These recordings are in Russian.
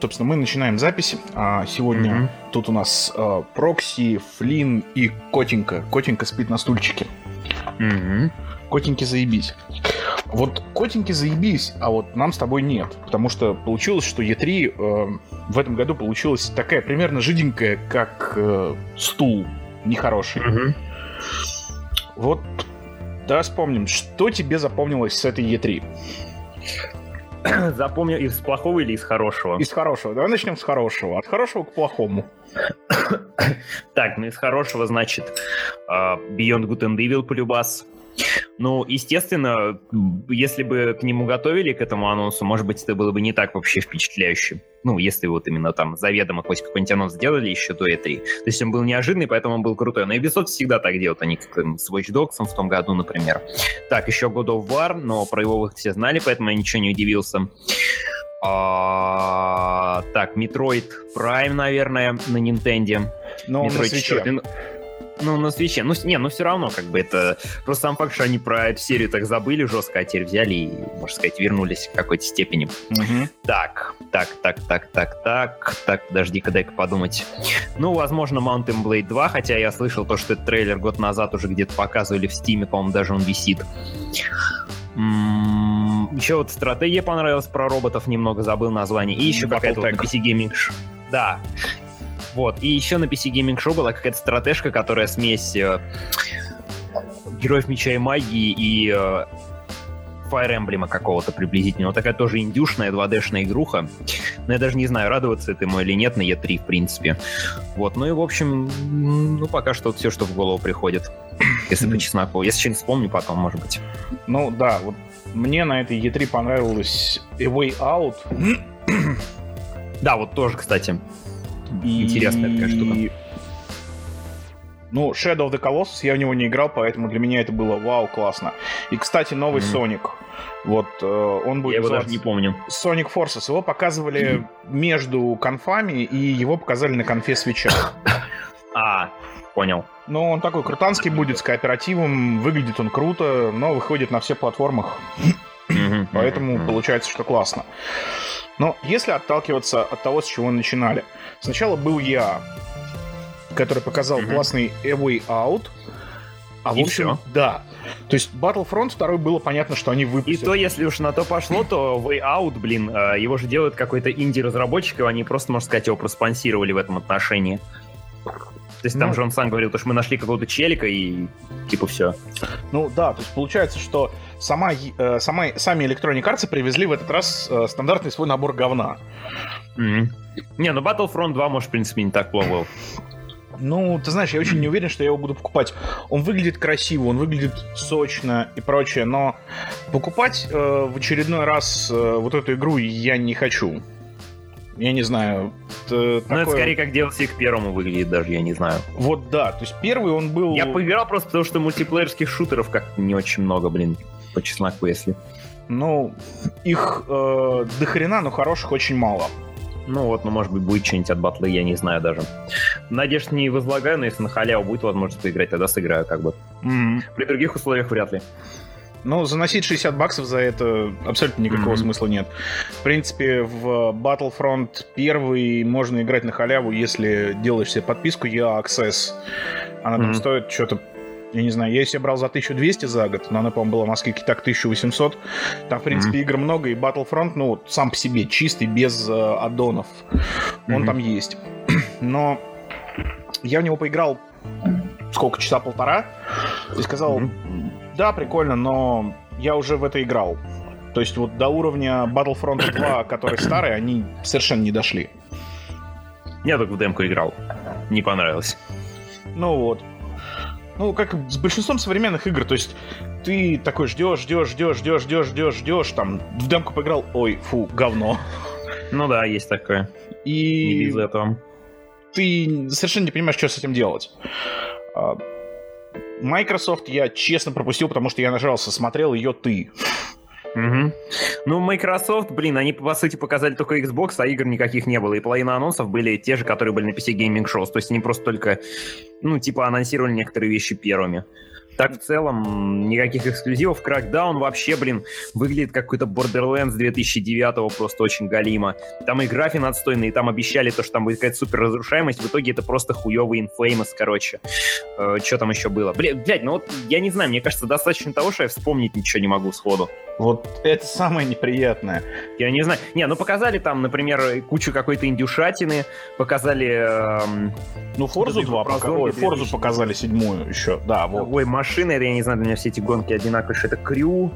собственно, мы начинаем запись. А сегодня mm-hmm. тут у нас э, Прокси, Флин и Котенька. Котенька спит на стульчике. Mm-hmm. Котеньки заебись. Вот котеньки заебись, а вот нам с тобой нет. Потому что получилось, что Е3 э, в этом году получилась такая примерно жиденькая, как э, стул нехороший. Mm-hmm. Вот давай вспомним, что тебе запомнилось с этой Е3? Запомнил из плохого или из хорошего? Из хорошего. Давай начнем с хорошего. От хорошего к плохому. так, ну из хорошего, значит, uh, Beyond Good and Evil полюбас. Ну, естественно, если бы к нему готовили, к этому анонсу, может быть, это было бы не так вообще впечатляюще. Ну, если вот именно там заведомо хоть какой-нибудь анонс сделали еще до E3. То есть он был неожиданный, поэтому он был крутой. Но Ubisoft всегда так делают. Они как с Watch Dogs в том году, например. Так, еще God of War, но про его выход все знали, поэтому я ничего не удивился. А, так, Metroid Prime, наверное, на Nintendo. Но Metroid на свече. Ну, на свече. Ну, не, ну все равно, как бы это... Просто сам факт, что они про эту серию так забыли жестко, а теперь взяли и, можно сказать, вернулись в какой-то степени. Угу. Так, так, так, так, так, так, так, подожди-ка, дай-ка подумать. Ну, возможно, Mountain Blade 2, хотя я слышал то, что этот трейлер год назад уже где-то показывали в Стиме, по-моему, даже он висит. Еще вот стратегия понравилась про роботов, немного забыл название. И еще какая-то вот на PC Gaming. Да. Вот. И еще на PC Gaming Show была какая-то стратежка, которая смесь э, Героев Меча и Магии и э, Fire Emblem какого-то приблизительно. Вот такая тоже индюшная 2D-шная игруха. Но я даже не знаю, радоваться этому или нет на E3, в принципе. Вот, ну и, в общем, ну, пока что вот все, что в голову приходит. Если по чесноку. Если что-нибудь вспомню потом, может быть. Ну, да, вот мне на этой E3 понравилось A Way Out. да, вот тоже, кстати. Интересная такая штука. Ну, Shadow of the Colossus я в него не играл, поэтому для меня это было вау, классно. И, кстати, новый mm-hmm. Sonic. Вот э, он будет. Я его даже не помню. Sonic Forces. Его показывали mm-hmm. между конфами, и его показали на конфе свеча. А, понял. Ну, он такой крутанский будет с кооперативом, выглядит он круто, но выходит на все платформах. Поэтому получается, что классно. Но если отталкиваться от того, с чего начинали. Сначала был я, который показал mm-hmm. классный A Way Out. А и в общем, все. да. То есть Battlefront 2 было понятно, что они выпустят. И то, если уж на то пошло, то Way Out, блин, э, его же делает какой-то инди-разработчик, и они просто, можно сказать, его проспонсировали в этом отношении. То есть там ну, же он сам говорил, что мы нашли какого-то челика и типа все. Ну да, то есть получается, что сама, э, сама, сами Electronic Arts привезли в этот раз э, стандартный свой набор говна. Mm-hmm. Не, ну Battlefront 2, может, в принципе, не так плохо. Ну, ты знаешь, я очень не уверен, что я его буду покупать. Он выглядит красиво, он выглядит сочно и прочее, но покупать э, в очередной раз э, вот эту игру я не хочу. Я не знаю. Это ну, такое... это скорее как DLC к первому выглядит даже, я не знаю. Вот да, то есть первый он был... Я поиграл просто потому, что мультиплеерских шутеров как-то не очень много, блин, по чесноку, если. Ну, их э, до хрена, но хороших очень мало. Ну вот, ну может быть будет что-нибудь от батлы, я не знаю даже. Надежд не возлагаю, но если на халяву будет возможность поиграть, тогда сыграю как бы. Mm-hmm. При других условиях вряд ли. Ну, заносить 60 баксов за это абсолютно никакого mm-hmm. смысла нет. В принципе, в Battlefront 1 можно играть на халяву, если делаешь себе подписку EA Access. Она mm-hmm. там стоит что-то я не знаю, я себе брал за 1200 за год, но она, по-моему, была в Москве так 1800. Там, в принципе, mm-hmm. игр много, и Battlefront, ну, вот, сам по себе чистый, без э, аддонов. Mm-hmm. Он там есть. Но я в него поиграл сколько, часа полтора, и сказал, mm-hmm. Да, прикольно, но я уже в это играл. То есть вот до уровня Battlefront 2, который старый, они совершенно не дошли. Я только в демку играл. Не понравилось. Ну вот. Ну, как с большинством современных игр, то есть ты такой ждешь, ждешь, ждешь, ждешь, ждешь, ждешь, ждешь, там в демку поиграл, ой, фу, говно. Ну да, есть такое. И не без этого. Ты совершенно не понимаешь, что с этим делать. Microsoft я честно пропустил, потому что я нажрался, смотрел ее ты. Угу. Ну, Microsoft, блин, они, по сути, показали только Xbox, а игр никаких не было. И половина анонсов были те же, которые были на PC Gaming Shows. То есть они просто только, ну, типа, анонсировали некоторые вещи первыми. Так, в целом, никаких эксклюзивов. Crackdown вообще, блин, выглядит как какой-то Borderlands 2009 просто очень галимо. Там и графин отстойный, и там обещали то, что там будет какая-то супер разрушаемость. В итоге это просто хуёвый Infamous, короче. Э, что там еще было? Блин, блядь, ну вот я не знаю, мне кажется, достаточно того, что я вспомнить ничего не могу сходу. Вот это самое неприятное. Я не знаю. Не, ну показали там, например, кучу какой-то индюшатины, показали... Эм, ну, Форзу 2, пока... Ой, Форзу показали седьмую еще, да, вот. Ой, машины, это я не знаю, для меня все эти гонки одинаковые, что это Крю,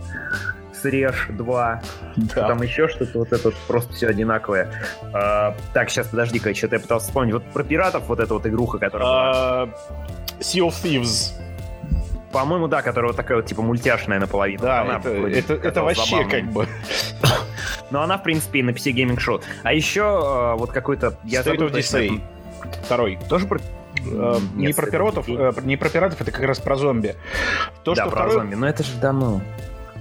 Срежь 2, да. там еще что-то, вот это вот просто все одинаковое. А, так, сейчас, подожди-ка, что-то я пытался вспомнить. Вот про пиратов, вот эта вот игруха, которая а, была. Sea of Thieves. По-моему, да, которая вот такая вот, типа, мультяшная наполовину. Да, она это, это, это вообще забавной. как бы... Но она, в принципе, и на PC Gaming Show. А еще э, вот какой-то... Я State забыл, of Decay. Второй. Тоже про Э, не про пиратов, э, не про пиратов, это как раз про зомби. То, да, что про второй... зомби, но это же давно.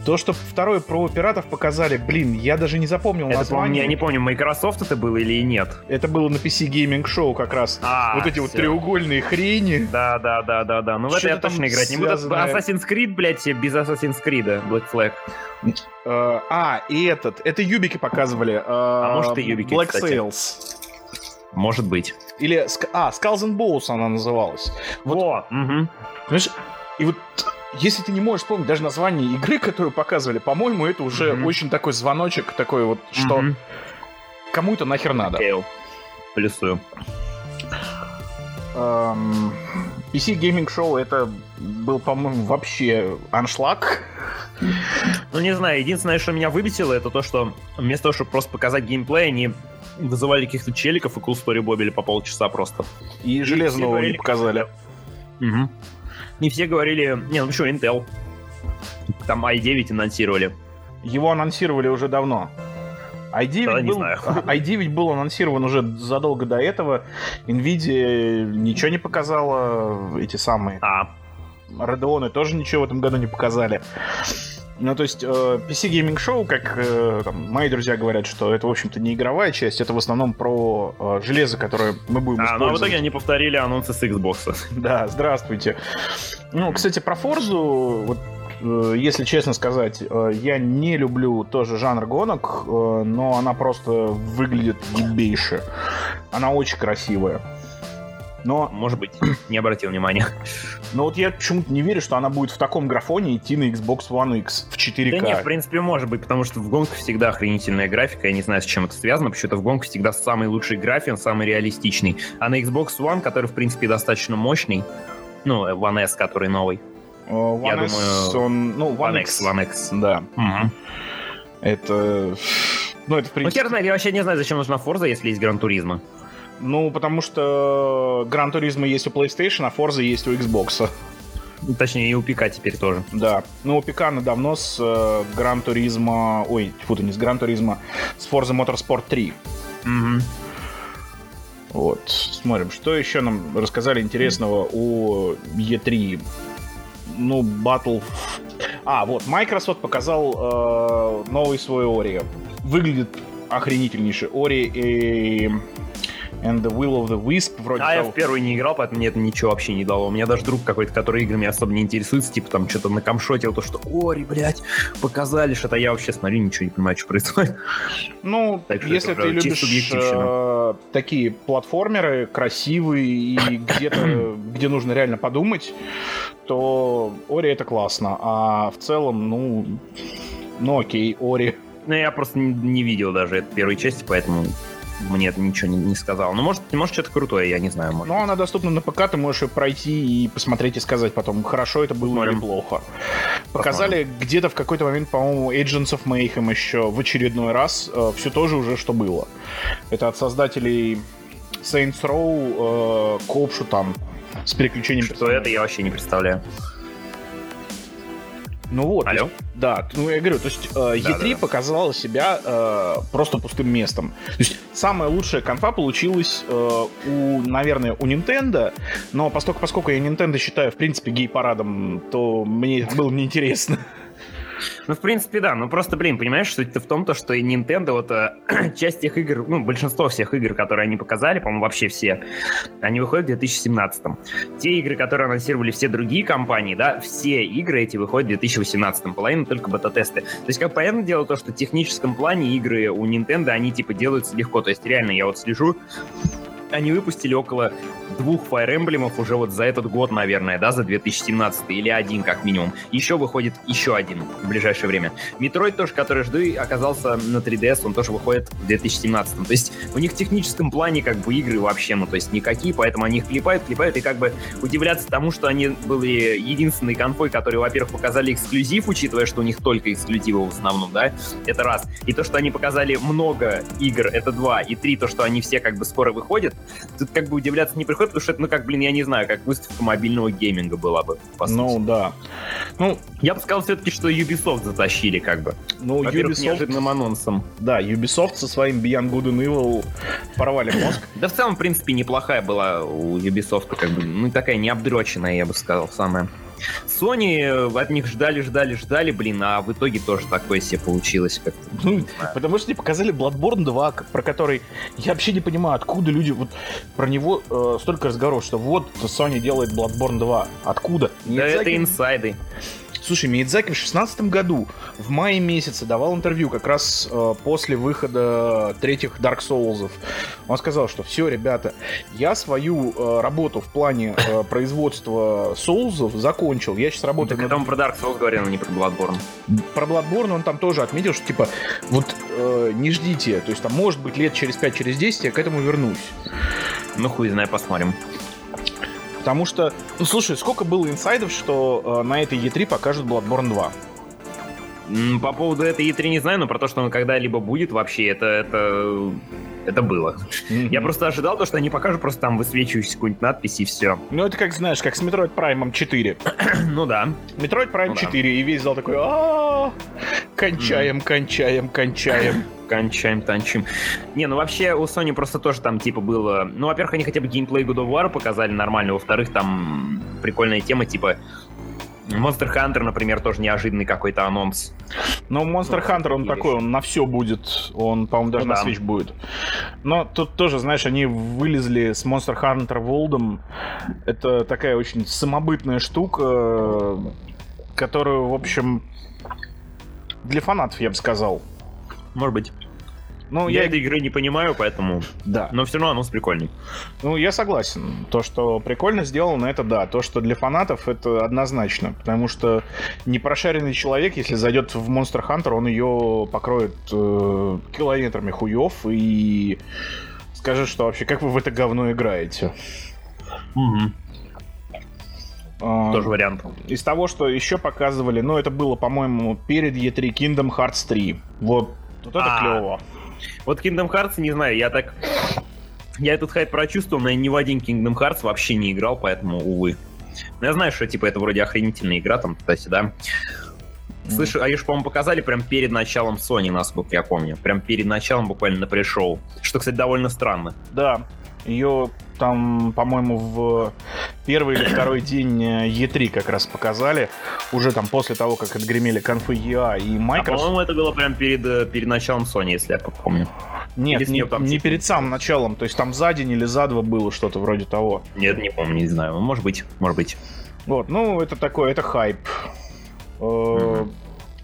То, что второе про пиратов показали, блин, я даже не запомнил это, название. Я не помню, Microsoft это было или нет. Это было на PC Gaming Show как раз. А, вот эти все. вот треугольные хрени. Да, да, да, да, да. Ну в это я точно играть не буду. Assassin's Creed, блядь, без Assassin's Creed, Black Flag. Uh, а, и этот. Это юбики показывали. Uh, а может и юбики, Black. Sails. Может быть. Или... А, Skulls and Bones она называлась. Вот. Во, угу. Понимаешь, и вот если ты не можешь вспомнить даже название игры, которую показывали, по-моему, это уже mm-hmm. очень такой звоночек, такой вот, что mm-hmm. кому это нахер надо. Okay. Плюсую. Um, PC Gaming Show это был, по-моему, вообще аншлаг. Ну, не знаю, единственное, что меня выбесило, это то, что вместо того, чтобы просто показать геймплей, они вызывали каких-то челиков и cool story бобили по полчаса просто. И, и железного не показали. Угу. Не все говорили... Не, ну почему Intel? Там i9 анонсировали. Его анонсировали уже давно. i9, да, был, i9 был анонсирован уже задолго до этого. Nvidia ничего не показала. Эти самые... А. Radeon тоже ничего в этом году не показали. Ну, то есть, э, PC Gaming Show, как э, там, мои друзья говорят, что это, в общем-то, не игровая часть, это в основном про э, железо, которое мы будем а, использовать. А, ну, в итоге они повторили анонсы с Xbox. Да, здравствуйте. Ну, кстати, про Forza, вот, э, если честно сказать, э, я не люблю тоже жанр гонок, э, но она просто выглядит ебейше. Она очень красивая. Но... Может быть, не обратил внимания. Но вот я почему-то не верю, что она будет в таком графоне идти на Xbox One X в 4К. Да нет, в принципе, может быть, потому что в гонках всегда охренительная графика. Я не знаю, с чем это связано. Почему-то в гонках всегда самый лучший график, самый реалистичный. А на Xbox One, который, в принципе, достаточно мощный, ну, One S, который новый, One я S, думаю... он... Ну, One, One X. X. One X. Да. Угу. Это... Ну, это, в принципе... Ну, хер знает, я вообще не знаю, зачем нужна Forza, если есть Gran Turismo. Ну, потому что Gran Turismo есть у PlayStation, а Forza есть у Xbox. Точнее, и у ПК теперь тоже. Да. Ну, у ПК она давно с Gran э, Turismo... Ой, фу, не с Gran Turismo, с Forza Motorsport 3. Угу. Вот, смотрим, что еще нам рассказали интересного у E3. Ну, Battle... А, вот, Microsoft показал э, новый свой Ори. Выглядит охренительнейший. Ори и and the Will of the Wisp вроде А того. я в первый не играл, поэтому мне это ничего вообще не дало. У меня даже друг какой-то, который играми особо не интересуется, типа там что-то на камшотил, то что, ори, блядь, показали что-то. Я вообще смотрю, ничего не понимаю, что происходит. Ну, так если ты любишь э, такие платформеры красивые и где-то, где нужно реально подумать, то Ори это классно. А в целом, ну, ну окей, Ори. Ну, я просто не, не видел даже этой первой части, поэтому мне это ничего не, не сказал. Ну, может, может что-то крутое, я не знаю. Может. Ну, она доступна на ПК, ты можешь ее пройти и посмотреть и сказать потом, хорошо это было Посмотрим. или плохо. Показали где-то в какой-то момент, по-моему, Agents of Mayhem еще в очередной раз. Э, все тоже уже, что было. Это от создателей Saints Row, э, Копшу там, с переключением Что это, я вообще не представляю. Ну вот. Алло? Есть, да, ну я говорю, то есть э, E3 да, да. показала себя э, просто пустым местом. То есть самая лучшая конфа получилась э, у, наверное, у Nintendo, но поскольку, поскольку я Nintendo считаю, в принципе, гей-парадом, то мне это было неинтересно. Ну, в принципе, да. Ну, просто, блин, понимаешь, это в том, то, что Nintendo, вот э, часть тех игр, ну, большинство всех игр, которые они показали, по-моему, вообще все, они выходят в 2017 -м. Те игры, которые анонсировали все другие компании, да, все игры эти выходят в 2018 -м. Половина только бета-тесты. То есть, как понятное дело, то, что в техническом плане игры у Nintendo, они, типа, делаются легко. То есть, реально, я вот слежу, они выпустили около двух Fire Emblem уже вот за этот год, наверное, да, за 2017 или один как минимум. Еще выходит еще один в ближайшее время. Metroid тоже, который жду, оказался на 3DS, он тоже выходит в 2017. То есть у них в техническом плане как бы игры вообще, ну то есть никакие, поэтому они их клепают, клепают, и как бы удивляться тому, что они были единственной конфой, которые, во-первых, показали эксклюзив, учитывая, что у них только эксклюзивы в основном, да, это раз. И то, что они показали много игр, это два. И три, то, что они все как бы скоро выходят, тут как бы удивляться не приходится, потому что это, ну, как, блин, я не знаю, как выставка мобильного гейминга была бы. Ну, да. Ну, я бы сказал все-таки, что Ubisoft затащили, как бы. Ну, Ubisoft... неожиданным анонсом. Да, Ubisoft со своим Beyond Good and Evil порвали мозг. Да, в целом, в принципе, неплохая была у Ubisoft, как бы, ну, такая необдроченная, я бы сказал, самая. Sony э, от них ждали, ждали, ждали, блин, а в итоге тоже такое себе получилось как Ну, потому что они показали Bloodborne 2, про который я вообще не понимаю, откуда люди вот про него э, столько разговоров, что вот Sony делает Bloodborne 2. Откуда? Да это инсайды. Слушай, Миядзаки в шестнадцатом году, в мае месяце, давал интервью как раз э, после выхода третьих Dark Souls. Он сказал, что все, ребята, я свою э, работу в плане э, производства Souls закончил. Я сейчас работаю... Так над... он про Dark Souls говорил, а не про Bloodborne. Про Bloodborne он там тоже отметил, что типа, вот э, не ждите, то есть там может быть лет через 5, через 10 я к этому вернусь. Ну хуй знай, посмотрим. Потому что, ну слушай, сколько было инсайдов, что э, на этой E3 покажут Bloodborne 2? По поводу этой E3 не знаю, но про то, что он когда-либо будет вообще, это, это, это было. Mm-hmm. Я просто ожидал то, что они покажут просто там высвечивающуюся какую-нибудь надпись и все. Ну это как, знаешь, как с Metroid Prime 4. ну да. Metroid Prime ну, 4, да. и весь зал такой, а кончаем, кончаем, кончаем кончаем, танчим. Не, ну вообще у Sony просто тоже там типа было... Ну, во-первых, они хотя бы геймплей God of War показали нормально, во-вторых, там прикольная тема, типа Monster Hunter, например, тоже неожиданный какой-то анонс. Но Monster Hunter, он такой, он на все будет. Он, по-моему, даже ну, на. Switch будет. Но тут тоже, знаешь, они вылезли с Monster Hunter World. Это такая очень самобытная штука, которую, в общем, для фанатов, я бы сказал. Может быть. Ну, я, я этой игры не понимаю, поэтому... Да. Но все равно анонс прикольный. Ну, я согласен. То, что прикольно сделано, это да. То, что для фанатов, это однозначно. Потому что непрошаренный человек, если зайдет в Monster Hunter, он ее покроет э, километрами хуев и скажет, что вообще, как вы в это говно играете. Угу. Тоже вариант. Из того, что еще показывали, ну, это было, по-моему, перед E3 Kingdom Hearts 3. Вот, вот это а, клево. Вот Kingdom Hearts, не знаю, я так... Я этот хайп прочувствовал, но я ни в один Kingdom Hearts вообще не играл, поэтому, увы. Но я знаю, что, типа, это вроде охренительная игра, там, кстати, да. Слышь, а ее по-моему, показали прям перед началом Sony, насколько я помню. Прям перед началом буквально на пришел. Что, кстати, довольно странно. Да, ее там, по-моему, в первый или второй день E3 как раз показали. Уже там после того, как отгремели конфы EA и Microsoft. А, по-моему, это было прям перед, э, перед началом Sony, если я помню. Нет, не, там, не типа... перед самым началом. То есть там за день или за два было что-то вроде того. Нет, не помню, не знаю. Может быть, может быть. Вот, ну, это такое, это хайп. Mm-hmm.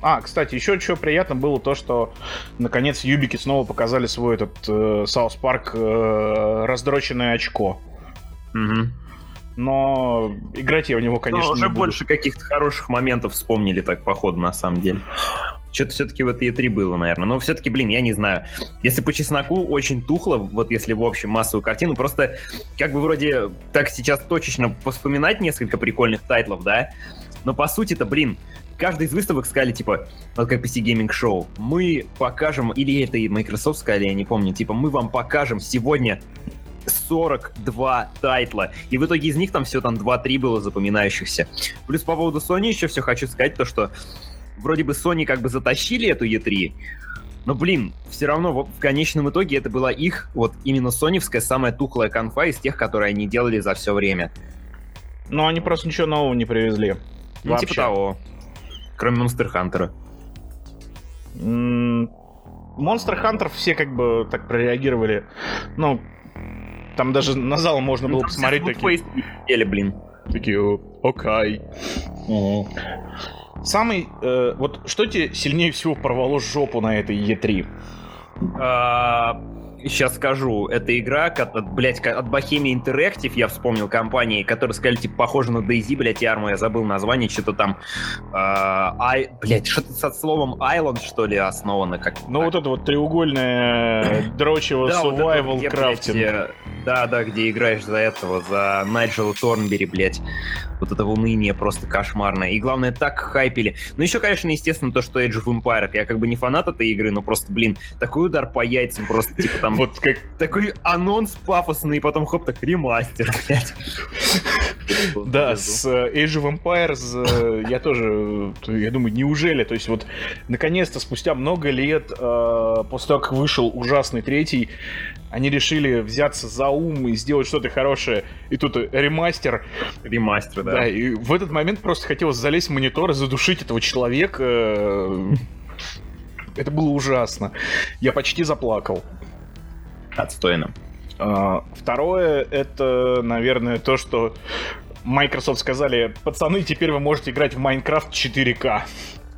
А, кстати, еще что приятно было то, что наконец Юбики снова показали свой этот South э, Парк э, раздроченное очко. Угу. Но играть я в него, конечно, Но уже не буду. больше каких-то хороших моментов вспомнили так по ходу, на самом деле. Что-то все-таки в этой E3 было, наверное. Но все-таки, блин, я не знаю. Если по чесноку очень тухло, вот если в общем массовую картину, просто как бы вроде так сейчас точечно вспоминать несколько прикольных тайтлов, да? Но по сути-то, блин, каждый из выставок сказали, типа, вот как PC Gaming Show, мы покажем, или это и Microsoft сказали, я не помню, типа, мы вам покажем сегодня 42 тайтла. И в итоге из них там все там 2-3 было запоминающихся. Плюс по поводу Sony еще все хочу сказать, то что вроде бы Sony как бы затащили эту E3, но, блин, все равно в конечном итоге это была их, вот именно соневская, самая тухлая конфа из тех, которые они делали за все время. Ну, они просто ничего нового не привезли. Ну, типа Вообще. типа того. Кроме Монстер Хантера. Monster Hunter все как бы так прореагировали. Ну, там даже на зал можно было ну, посмотреть такие... Или, блин. Такие, окей. Самый... Э, вот что тебе сильнее всего порвало жопу на этой E3? Сейчас скажу, это игра, от, блядь, от Bohemia Interactive, я вспомнил компании, которые сказали, типа, похоже на DayZ, блядь, Арму, я забыл название, что-то там, э, I, блядь, что-то со словом Island, что ли, основано. Как, ну, вот это вот треугольное дрочево survival крафтинг. Да, да, где играешь за этого, за Найджела Торнбери, блядь. Вот это уныние просто кошмарное. И главное, так хайпили. Ну, еще, конечно, естественно, то, что Age of Empires. Я как бы не фанат этой игры, но просто, блин, такой удар по яйцам, просто, типа, там... Вот как... Такой анонс пафосный, и потом, хоп, так, ремастер, блядь. Да, с э, Age of Empires э, я тоже, я думаю, неужели? То есть вот, наконец-то, спустя много лет, э, после того, как вышел ужасный третий, они решили взяться за ум и сделать что-то хорошее. И тут ремастер. Ремастер, да. Да, и в этот момент просто хотелось залезть в монитор и задушить этого человека. Это было ужасно. Я почти заплакал. Отстойно. А, второе, это, наверное, то, что Microsoft сказали, пацаны, теперь вы можете играть в Minecraft 4К.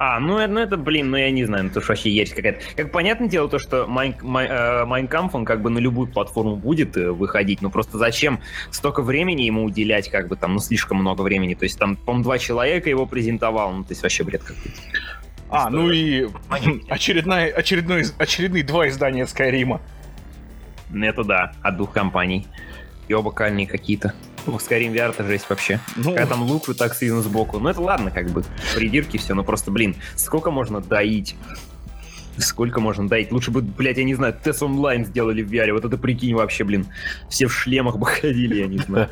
А, ну, это, ну это, блин, ну я не знаю, ну, это что вообще есть какая-то. Как понятное дело, то, что Майнкамп, он как бы на любую платформу будет э, выходить, но просто зачем столько времени ему уделять, как бы там, ну слишком много времени. То есть там, по-моему, два человека его презентовал, ну то есть вообще бред какой-то. А, ну и очередная, очередной, очередные два издания Скайрима. Ну это да, от двух компаний. И оба кальные какие-то. В Skyrim VR это жесть вообще. Ну... Когда там лук вот так сильно сбоку. Ну это ладно, как бы, придирки все, но просто, блин, сколько можно доить? Сколько можно доить? Лучше бы, блядь, я не знаю, тест онлайн сделали в VR. Вот это прикинь вообще, блин. Все в шлемах бы ходили, я не знаю.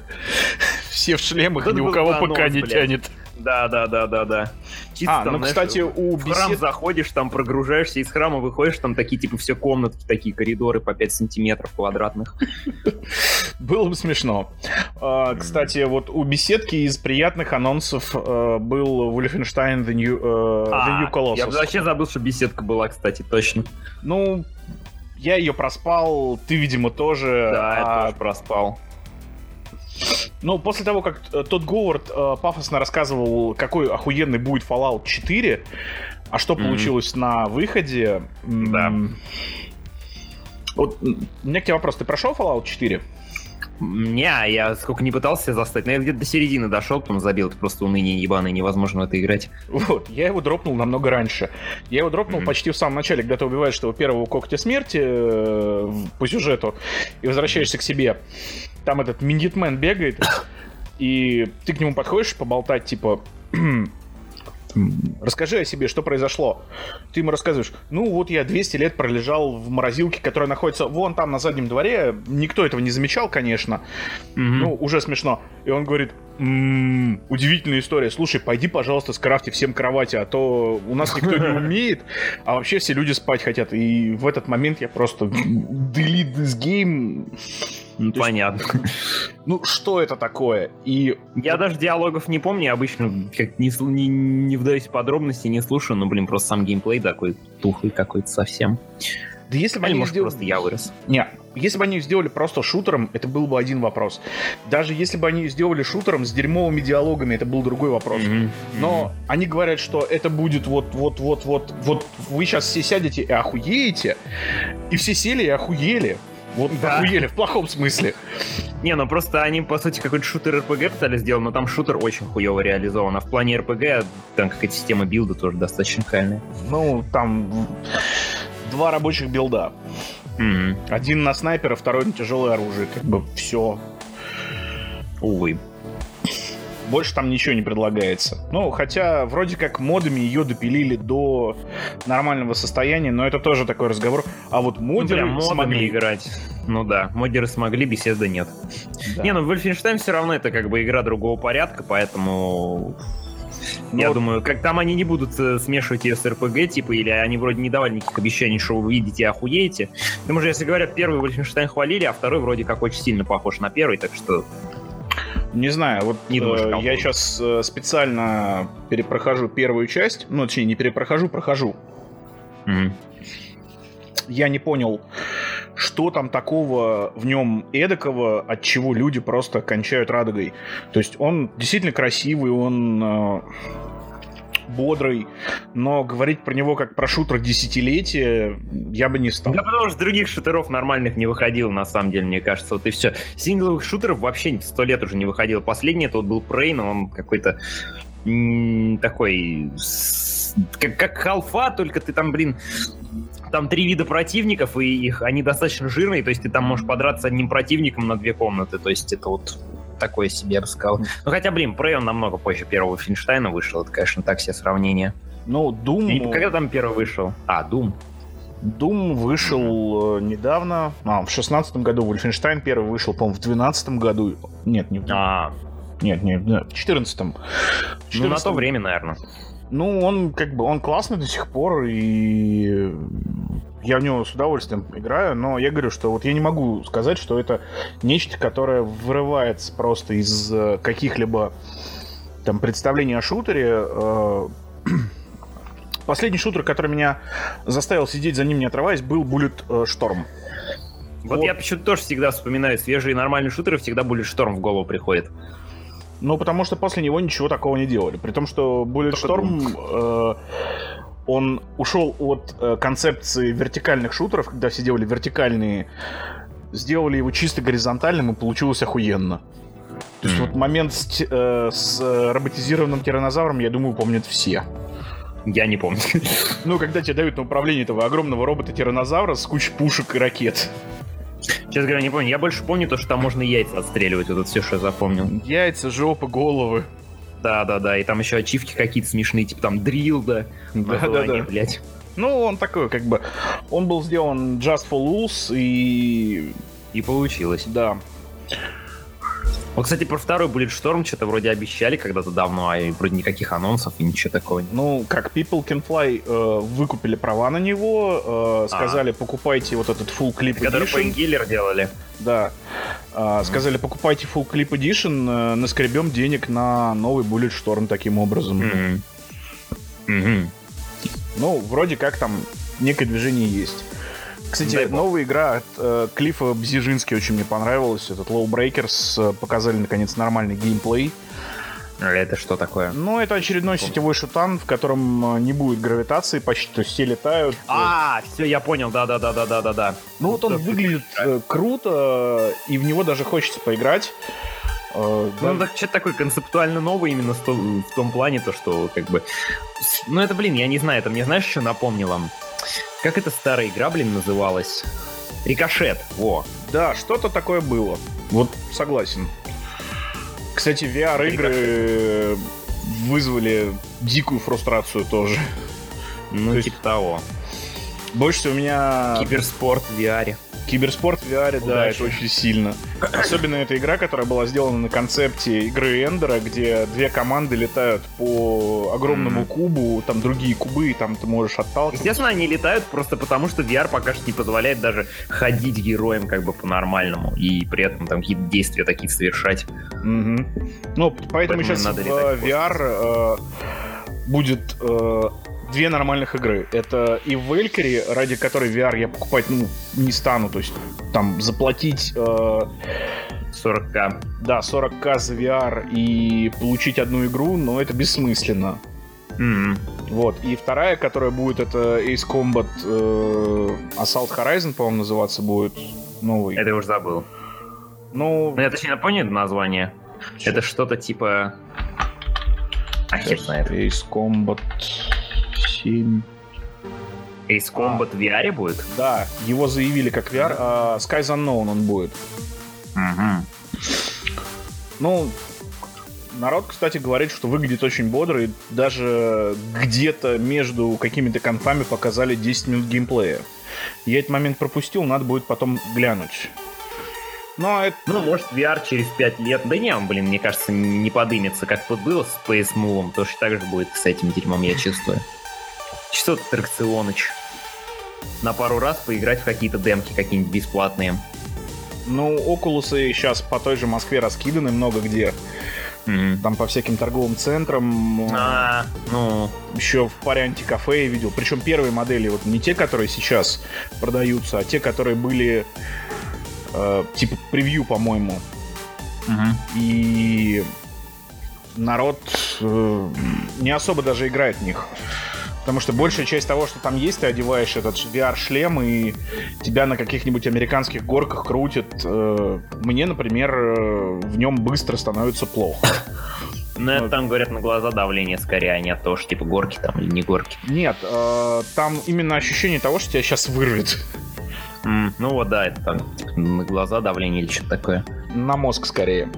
Все в шлемах, ни у кого пока не тянет. Да, да, да, да, да. Чисто а, там, ну, знаешь, кстати, у бесед... храм заходишь, там прогружаешься из храма, выходишь, там такие, типа, все комнатки, такие коридоры по 5 сантиметров квадратных. Было бы смешно. А, кстати, вот у беседки из приятных анонсов э, был Wolfenstein The New, э, The New Colossus. Я вообще забыл, что беседка была, кстати, точно. Ну, я ее проспал, ты, видимо, тоже. Да, я а тоже проспал. Ну, после того, как э, тот Говард э, пафосно рассказывал, какой охуенный будет Fallout 4, а что mm-hmm. получилось на выходе... Да. Вот, у меня к тебе вопрос. Ты прошел Fallout 4? Не, я сколько не пытался застать, но я где-то до середины дошел, потом забил, это просто уныние ебаное, невозможно в это играть. Вот, я его дропнул намного раньше. Я его дропнул mm-hmm. почти в самом начале, когда ты убиваешь этого первого когтя смерти э, по сюжету и возвращаешься к себе там этот Миндитмен бегает, и ты к нему подходишь поболтать, типа, Расскажи о себе, что произошло. Ты ему рассказываешь, ну вот я 200 лет пролежал в морозилке, которая находится вон там на заднем дворе. Никто этого не замечал, конечно. Mm-hmm. Ну, уже смешно. И он говорит, м-м, удивительная история. Слушай, пойди, пожалуйста, скрафти всем кровати, а то у нас никто не умеет, а вообще все люди спать хотят. И в этот момент я просто delete this game ну, понятно. Есть, ну, что это такое? И... Я даже диалогов не помню, обычно как не, не, не вдаюсь в подробности, не слушаю, но, блин, просто сам геймплей такой тухлый какой-то совсем. Да если бы Или, они может, сделали... просто я вырос. Не, если бы они сделали просто шутером, это был бы один вопрос. Даже если бы они сделали шутером с дерьмовыми диалогами, это был другой вопрос. Mm-hmm. Но они говорят, что это будет вот, вот, вот, вот, вот. Вы сейчас все сядете и охуеете, и все сели и охуели. Вот да. охуели, в плохом смысле. Не, ну просто они, по сути, какой-то шутер РПГ пытались сделать, но там шутер очень хуево реализован. А в плане РПГ там какая-то система билда тоже достаточно кальная. Ну, там два рабочих билда. Mm-hmm. Один на снайпера, второй на тяжелое оружие. Как бы все. Увы. Больше там ничего не предлагается. Ну, хотя вроде как модами ее допилили до нормального состояния, но это тоже такой разговор. А вот модеры ну, смогли играть. Ну да, модеры смогли, беседа нет. Да. Не, ну Wolfenstein все равно это как бы игра другого порядка, поэтому ну, я думаю, как там они не будут э, смешивать ее с РПГ, типа, или они вроде не давали никаких обещаний, что вы увидите и охуеете. К тому же, если говорят, первый Wolfenstein хвалили, а второй вроде как очень сильно похож на первый, так что не знаю, вот не э, я сейчас э, специально перепрохожу первую часть, ну, точнее, не перепрохожу, прохожу. Mm-hmm. Я не понял, что там такого в нем эдакого, от чего люди просто кончают радугой. То есть он действительно красивый, он э, бодрый, но говорить про него как про шутер десятилетия я бы не стал. Да потому что других шутеров нормальных не выходило, на самом деле, мне кажется. Вот и все. Сингловых шутеров вообще сто лет уже не выходило. Последний это вот был Prey, но он какой-то такой как, как халфа, только ты там, блин, там три вида противников, и их, они достаточно жирные, то есть ты там можешь подраться одним противником на две комнаты, то есть это вот такое себе, я бы сказал. Ну, хотя, блин, Prey он намного позже первого Финштейна вышел, это, конечно, так себе сравнение. Ну, Doom... И когда там первый вышел? А, Doom. Doom вышел mm-hmm. недавно, а, в шестнадцатом году, Wolfenstein первый вышел, по-моему, в двенадцатом году. Нет, не в... А. Нет, нет, в четырнадцатом. Ну, на то время, наверное. Ну, он как бы, он классный до сих пор, и я в него с удовольствием играю, но я говорю, что вот я не могу сказать, что это нечто, которое вырывается просто из э, каких-либо там представлений о шутере. Э, последний шутер, который меня заставил сидеть за ним не отрываясь, был Bullet э, Storm. Вот, вот я почему-то тоже всегда вспоминаю свежие нормальные шутеры, всегда Bullet Storm в голову приходит. Ну, потому что после него ничего такого не делали. При том, что Bulletstorm, э, он ушел от э, концепции вертикальных шутеров, когда все делали вертикальные, сделали его чисто горизонтальным, и получилось охуенно. То есть mm. вот момент с, э, с роботизированным тиранозавром, я думаю, помнят все. Я не помню. Ну, когда тебе дают на управление этого огромного робота-тиранозавра с кучей пушек и ракет. Честно говоря, не помню. Я больше помню то, что там можно яйца отстреливать. Вот это все, что я запомнил. Яйца, жопы, головы. Да, да, да. И там еще ачивки какие-то смешные, типа там дрил, да. Да, да, да. блядь. Ну, он такой, как бы... Он был сделан Just for Lulz, и... И получилось. Да. Вот, кстати, про второй Bulletstorm что-то вроде обещали когда-то давно, а вроде никаких анонсов и ничего такого нет. Ну, как People Can Fly э, выкупили права на него, э, сказали, а. покупайте вот этот Full Clip Edition. Который Painkiller делали. Да. Э, сказали, покупайте Full Clip Edition, э, наскребем денег на новый Bulletstorm таким образом. Mm-hmm. Mm-hmm. Ну, вроде как там некое движение есть. Кстати, Дай новая игра от э, Клиффа Бзижински очень мне понравилась. Этот Low Breakers э, показали, наконец, нормальный геймплей. А это что такое? Ну, это очередной сетевой шутан, в котором э, не будет гравитации почти, то есть все летают. А, все, я понял, да-да-да-да-да-да. Ну вот он выглядит э, круто, и в него даже хочется поиграть. Ну, да. что-то такой концептуально новый именно в том, в том плане, то, что как бы... Ну, это, блин, я не знаю, это мне знаешь, что напомнило? Как эта старая игра, блин, называлась? Рикошет, во. Да, что-то такое было. Вот согласен. Кстати, VR-игры вызвали дикую фрустрацию тоже. Ну, То типа есть... того. Больше всего у меня... Киберспорт в VR. Киберспорт в VR, Удачи. да, это очень сильно. Особенно эта игра, которая была сделана на концепте игры Эндера, где две команды летают по огромному mm-hmm. кубу, там другие кубы, и там ты можешь отталкиваться. Естественно, они летают просто потому, что VR пока что не позволяет даже ходить героем как бы по-нормальному, и при этом там какие-то действия такие совершать. Mm-hmm. Ну, поэтому, поэтому сейчас в VR э, будет э, две нормальных игры. Это и Valkyrie, ради которой VR я покупать ну, не стану. То есть там заплатить... Э, 40к. Да, 40к за VR и получить одну игру, но это бессмысленно. Mm-hmm. Вот. И вторая, которая будет, это Ace Combat э, Assault Horizon, по-моему, называться будет новый. Это я уже забыл. Ну... ну я точнее напомню название. Что? Это что-то типа... А хер знает. Ace Combat... 7. Ace Combat а, в VR будет? Да, его заявили как VR, а Skies Unknown он будет. Угу. Ну, народ, кстати, говорит, что выглядит очень бодро, и даже где-то между какими-то конфами показали 10 минут геймплея. Я этот момент пропустил, надо будет потом глянуть. Но это... Ну, может, VR через 5 лет. Да не, он, блин, мне кажется, не подымется, как тут было с Space Move, то что так же будет с этим дерьмом, я чувствую часов аттракционыч. На пару раз поиграть в какие-то демки какие-нибудь бесплатные. Ну, Окулусы сейчас по той же Москве раскиданы много где. Mm-hmm. Там по всяким торговым центрам. А, ну. Еще в паре кафе я видел. Причем первые модели, вот не те, которые сейчас продаются, а те, которые были э, типа превью, по-моему. Uh-huh. И народ э, не особо даже играет в них. Потому что большая часть того, что там есть, ты одеваешь этот VR-шлем, и тебя на каких-нибудь американских горках крутят. Э, мне, например, э, в нем быстро становится плохо. Ну, это там, говорят, на глаза давление скорее, а не от того, что типа горки там или не горки. Нет, э, там именно ощущение того, что тебя сейчас вырвет. Mm, ну вот, да, это там на глаза давление или что-то такое. На мозг скорее.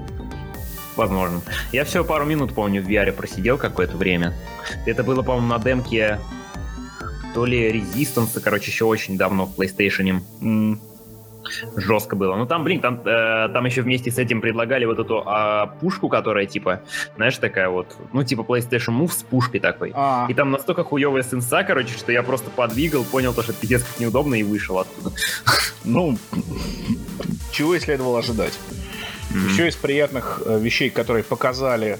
Возможно. Я всего пару минут, помню, в VR просидел какое-то время. Это было, по-моему, на демке то ли Resistance, короче, еще очень давно в PlayStation. Mm. Жестко было. Ну там, блин, там, э, там еще вместе с этим предлагали вот эту э, пушку, которая типа, знаешь, такая вот, ну типа PlayStation Move с пушкой такой. А. И там настолько хуевая сенса, короче, что я просто подвигал, понял то, что это пиздец как неудобно и вышел оттуда. Ну, чего и следовало ожидать. Mm-hmm. Еще из приятных э, вещей, которые показали...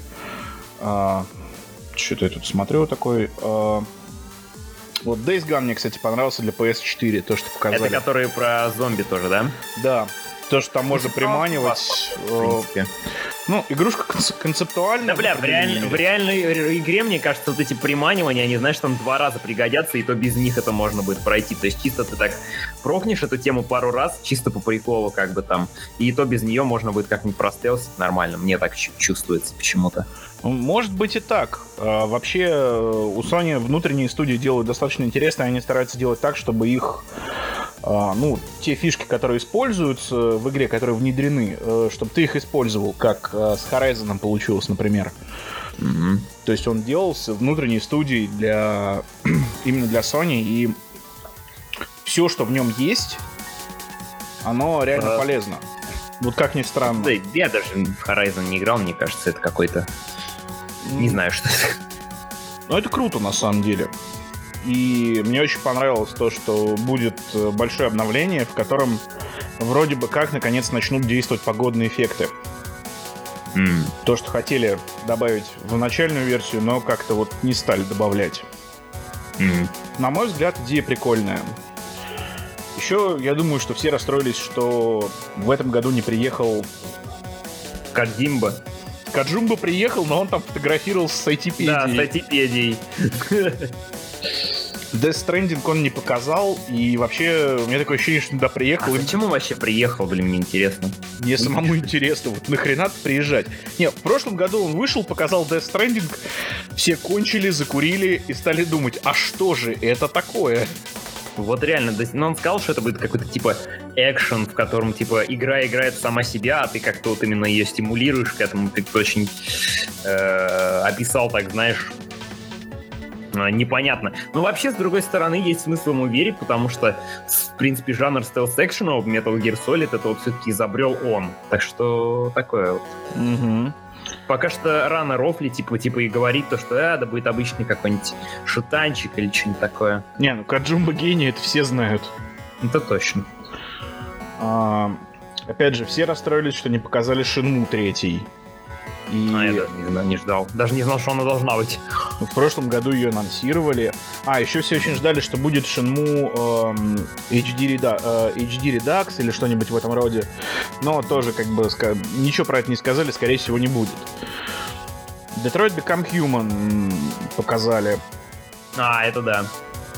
Э, что-то я тут смотрю такой... Э, вот Days Gone мне, кстати, понравился для PS4, то, что показали. Это которые про зомби тоже, да? Да. То, что там можно приманивать. В принципе. Ну, игрушка концептуальная. Да, бля, в, реаль... в реальной игре, мне кажется, вот эти приманивания, они, знаешь, там два раза пригодятся, и то без них это можно будет пройти. То есть чисто ты так прокнешь эту тему пару раз, чисто по приколу, как бы там, и то без нее можно будет как-нибудь простелсить нормально. Мне так чувствуется почему-то. Ну, может быть и так. А, вообще у Sony внутренние студии делают достаточно интересно, и они стараются делать так, чтобы их ну, те фишки, которые используются в игре, которые внедрены, э, чтобы ты их использовал, как э, с Horizon получилось, например. Mm-hmm. То есть он делался внутренней студией для именно для Sony, и все, что в нем есть, оно реально uh... полезно. Вот как ни странно. Да, я даже в Horizon не играл, мне кажется, это какой-то... Mm. Не знаю, что это. Ну, это круто, на самом деле. И мне очень понравилось то, что будет э, большое обновление, в котором вроде бы как наконец начнут действовать погодные эффекты. Mm. То, что хотели добавить в начальную версию, но как-то вот не стали добавлять. Mm. На мой взгляд, идея прикольная. Еще я думаю, что все расстроились, что в этом году не приехал Кадзимба. Каджумба приехал, но он там фотографировался с IT-педией. Да, с IT-педией. Death Stranding он не показал, и вообще у меня такое ощущение, что туда приехал. А почему вообще приехал, блин, мне интересно. Мне самому интересно, вот нахрена приезжать? Не, в прошлом году он вышел, показал Death Stranding, все кончили, закурили и стали думать, а что же это такое? Вот реально, но он сказал, что это будет какой-то типа экшен, в котором типа игра играет сама себя, а ты как-то вот именно ее стимулируешь к этому. Ты очень э, описал, так знаешь, непонятно. Но вообще, с другой стороны, есть смысл ему верить, потому что, в принципе, жанр стелс-экшена в Metal Gear Solid это вот все-таки изобрел он. Так что такое вот. Угу. Пока что рано рофли, типа, типа и говорить то, что а, да будет обычный какой-нибудь шутанчик или что-нибудь такое. Не, ну Каджумба гений, это все знают. Это точно. А, опять же, все расстроились, что не показали Шинму третий. И... А, я даже не, не ждал. Даже не знал, что она должна быть. В прошлом году ее анонсировали. А, еще все очень ждали, что будет Shenmue эм, HD, Redu- э, HD Redux или что-нибудь в этом роде. Но тоже, как бы, ничего про это не сказали, скорее всего, не будет. Detroit Become Human показали. А, это да.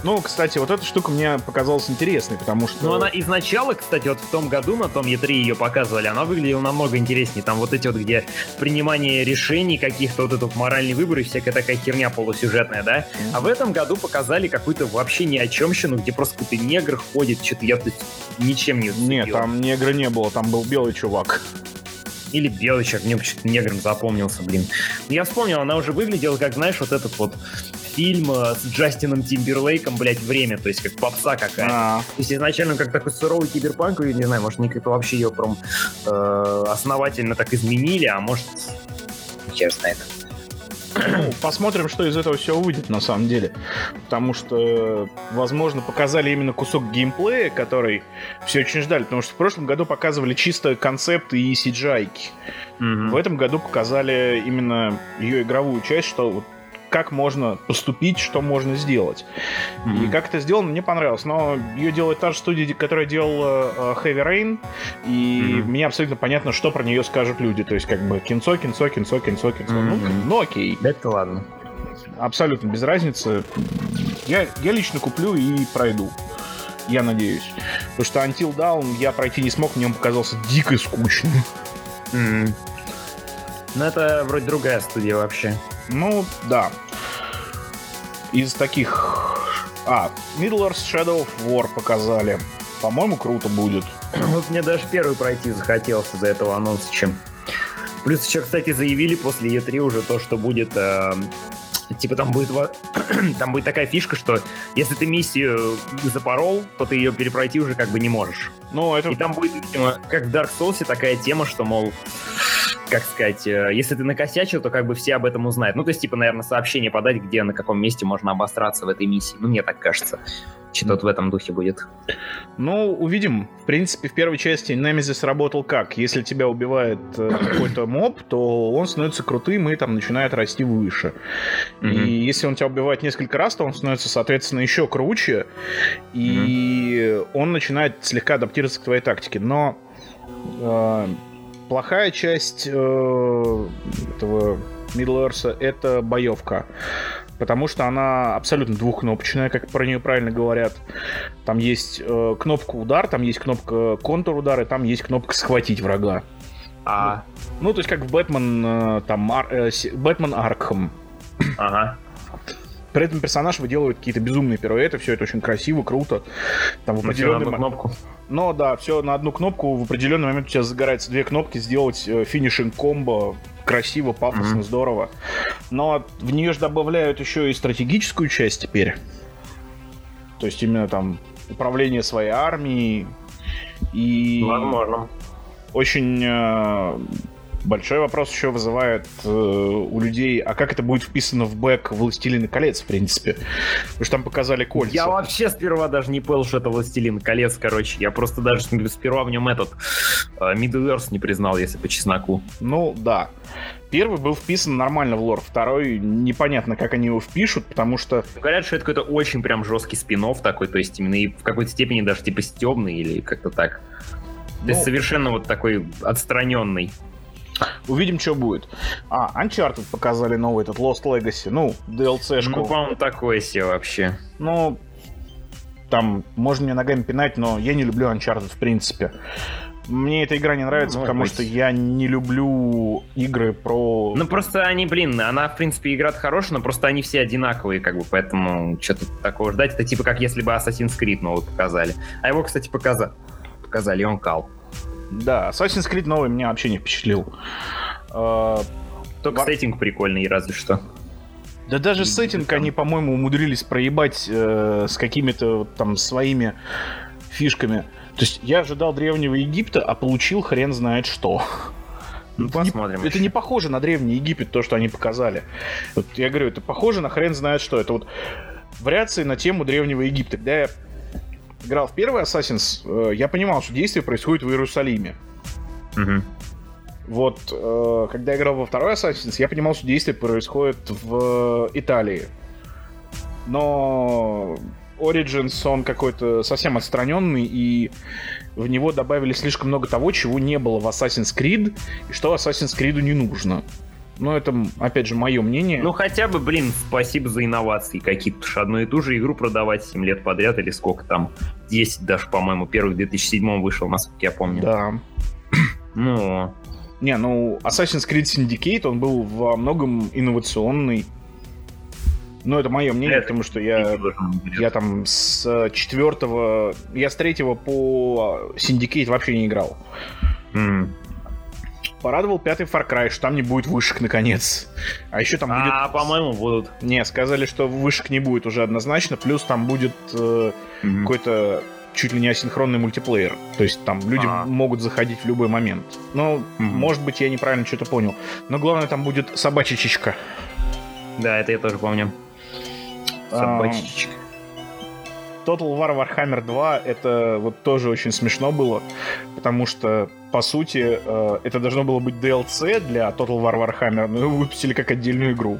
Ну, кстати, вот эта штука мне показалась интересной, потому что... Ну, она изначала, кстати, вот в том году на том E3 ее показывали, она выглядела намного интереснее. Там вот эти вот, где принимание решений каких-то, вот этот моральный выбор и всякая такая херня полусюжетная, да? А в этом году показали какую-то вообще ни о чемщину, где просто какой-то негр ходит, что-то я тут ничем не зацепил. Нет, там негра не было, там был белый чувак. Или белый человек, мне почему-то негром запомнился, блин. Я вспомнил, она уже выглядела как, знаешь, вот этот вот фильм э, с Джастином Тимберлейком, блядь, время, то есть как попса какая-то. А-а-а. То есть изначально как такой суровый киберпанк, я не знаю, может, они как-то вообще ее прям э, основательно так изменили, а может, хер знает. Ну, посмотрим, что из этого все выйдет на самом деле. Потому что, возможно, показали именно кусок геймплея, который все очень ждали. Потому что в прошлом году показывали чисто концепты и CGI. Mm-hmm. В этом году показали именно ее игровую часть, что вот как можно поступить, что можно сделать. Mm-hmm. И как это сделано, мне понравилось. Но ее делает та же студия, которая делала uh, Heavy Rain, и mm-hmm. мне абсолютно понятно, что про нее скажут люди. То есть, как бы, кинцо, кинцо, кинцо, кинцо, кинцо. Mm-hmm. Ну, ну, окей. Это ладно. Абсолютно без разницы. Я, я лично куплю и пройду. Я надеюсь. Потому что Until Dawn я пройти не смог, мне он показался дико скучным. Mm-hmm. Ну, это вроде другая студия вообще. Ну, да. Из таких... А, Middle-earth Shadow of War показали. По-моему, круто будет. Вот мне даже первый пройти захотелось из-за этого анонса, чем... Плюс еще, кстати, заявили после E3 уже то, что будет э, типа там будет там будет такая фишка, что если ты миссию запорол, то ты ее перепройти уже как бы не можешь. Ну, это... И там будет, видимо, как в Dark Souls такая тема, что, мол, как сказать, э, если ты накосячил, то как бы все об этом узнают. Ну, то есть, типа, наверное, сообщение подать, где, на каком месте можно обосраться в этой миссии. Ну, мне так кажется. Что-то в этом духе будет. Ну, увидим. В принципе, в первой части Немезис работал как? Если тебя убивает э, какой-то моб, то он становится крутым и там начинает расти выше. Mm-hmm. И если он тебя убивает несколько раз, то он становится, соответственно, еще круче. И mm-hmm. он начинает слегка адаптироваться к твоей тактике. Но э, плохая часть э, этого Middle Earth это боевка потому что она абсолютно двухкнопочная, как про нее правильно говорят. Там есть э, кнопка удар, там есть кнопка контур удар, и там есть кнопка схватить врага. А. Ну, ну то есть как в Бэтмен, э, там, Ар, э, Бэтмен Аркхам. Ага. При этом персонаж выделывает какие-то безумные пируэты, все это очень красиво, круто. Там в определенный момент... кнопку. Но да, все на одну кнопку. В определенный момент у тебя загораются две кнопки, сделать э, финишинг комбо красиво, пафосно, mm-hmm. здорово. Но в нее же добавляют еще и стратегическую часть теперь. То есть именно там управление своей армией и... Возможно. Очень э, Большой вопрос еще вызывает э, у людей, а как это будет вписано в бэк «Властелина колец», в принципе? Потому что там показали кольца. Я вообще сперва даже не понял, что это «Властелин колец», короче. Я просто даже сперва в нем этот э, Middle-earth не признал, если по чесноку. Ну, да. Первый был вписан нормально в лор, второй непонятно, как они его впишут, потому что... Говорят, что это какой-то очень прям жесткий спин такой, то есть именно и в какой-то степени даже типа стебный или как-то так. То есть ну, совершенно вот такой отстраненный. Увидим, что будет. А, Uncharted показали новый этот Lost Legacy. Ну, DLC-шку. Ну, по-моему, такое себе вообще. Ну, там, можно мне ногами пинать, но я не люблю Uncharted в принципе. Мне эта игра не нравится, ну, потому быть. что я не люблю игры про... Ну, просто они, блин, она, в принципе, игра хорошая, но просто они все одинаковые, как бы, поэтому что-то такого ждать. Это типа как если бы Assassin's Creed новый показали. А его, кстати, показа... показали, и он кал. Да, Assassin's Creed новый меня вообще не впечатлил. А, Только Во... сеттинг прикольный, разве что. Да даже сеттинг они, по-моему, умудрились проебать э, с какими-то там своими фишками. То есть я ожидал Древнего Египта, а получил хрен знает что. Ну, посмотрим. Не, это не похоже на Древний Египет, то, что они показали. Вот я говорю, это похоже на хрен знает что. Это вот вариации на тему Древнего Египта. Когда я играл в первый Assassin's, э, я понимал, что действие происходит в Иерусалиме. Угу. Вот, э, когда я играл во второй Assassin's, я понимал, что действие происходит в Италии. Но Origins, он какой-то совсем отстраненный, и в него добавили слишком много того, чего не было в Assassin's Creed, и что Assassin's Creed не нужно. Но это, опять же, мое мнение. Ну, хотя бы, блин, спасибо за инновации какие-то. Потому что одну и ту же игру продавать 7 лет подряд или сколько там, 10 даже, по-моему, первый в 2007 вышел, насколько я помню. Да. Ну... Не, ну, Assassin's Creed Syndicate, он был во многом инновационный. Ну, это мое мнение, это потому что я, я там с четвертого... Я с третьего по Syndicate вообще не играл. Mm порадовал пятый Far Cry, что там не будет вышек наконец. А еще там будет... А, по-моему, будут. Не, сказали, что вышек не будет уже однозначно, плюс там будет э, mm-hmm. какой-то чуть ли не асинхронный мультиплеер. То есть там люди А-а-а. могут заходить в любой момент. Ну, mm-hmm. может быть, я неправильно что-то понял. Но главное, там будет собачья чичка. Да, это я тоже помню. Собачечка. Total War Warhammer 2 это вот тоже очень смешно было, потому что, по сути, э, это должно было быть DLC для Total War Warhammer, но его выпустили как отдельную игру.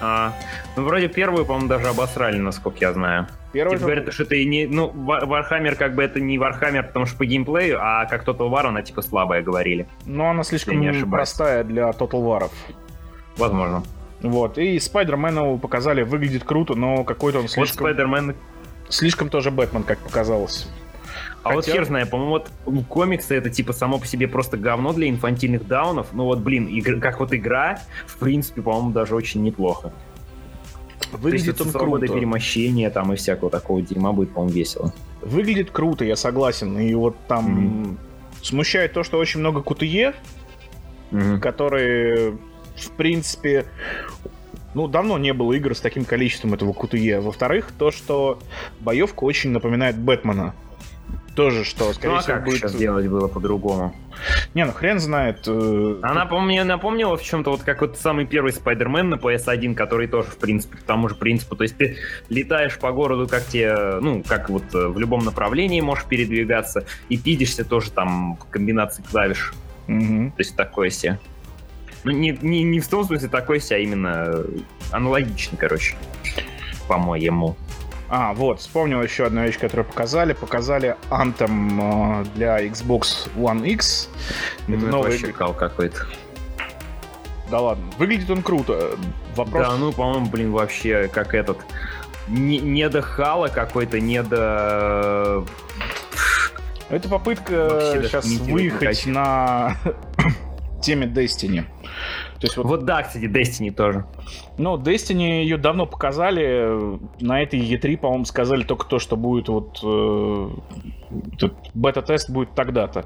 А, ну, вроде первую, по-моему, даже обосрали, насколько я знаю. Первый типа говорят, что и не... Ну, Warhammer как бы это не Warhammer, потому что по геймплею, а как Total War она типа слабая, говорили. Но она слишком не простая для Total War. Возможно. Вот, и Спайдермена показали, выглядит круто, но какой-то он слишком... Вот Спайдермен... Слишком тоже Бэтмен, как показалось. А Хотя... вот хер знаю, по-моему, вот комиксы это типа само по себе просто говно для инфантильных даунов. Ну вот, блин, игр... как вот игра, в принципе, по-моему, даже очень неплохо. Выглядит он круто. перемещения там и всякого такого дерьма будет, по-моему, весело. Выглядит круто, я согласен. И вот там mm-hmm. смущает то, что очень много кутые, mm-hmm. которые, в принципе, ну, давно не было игр с таким количеством этого кутые. Во-вторых, то, что боевка очень напоминает Бэтмена тоже, что, скорее ну, а всего, как будет... сейчас делать было по-другому? Не, ну хрен знает. Э, Она мне напомнила в чем-то вот как вот самый первый Спайдермен на PS1, который тоже, в принципе, к тому же принципу. То есть ты летаешь по городу, как тебе, ну, как вот э, в любом направлении можешь передвигаться, и пидишься тоже там комбинации клавиш. Угу. То есть такое себе. Ну, не, не, не в том смысле такой себе, а именно аналогично, короче, по-моему. А, вот, вспомнил еще одну вещь, которую показали. Показали Anthem э, для Xbox One X. Это ну, новый щекал какой-то. Да ладно, выглядит он круто. Вопрос... Да, ну, по-моему, блин, вообще как этот... Не, не до хала какой-то, не до... Это попытка сейчас выехать на теме Destiny. То есть вот... вот да, кстати, Destiny тоже. Ну, Destiny ее давно показали. На этой E3, по-моему, сказали только то, что будет вот э, бета-тест будет тогда-то.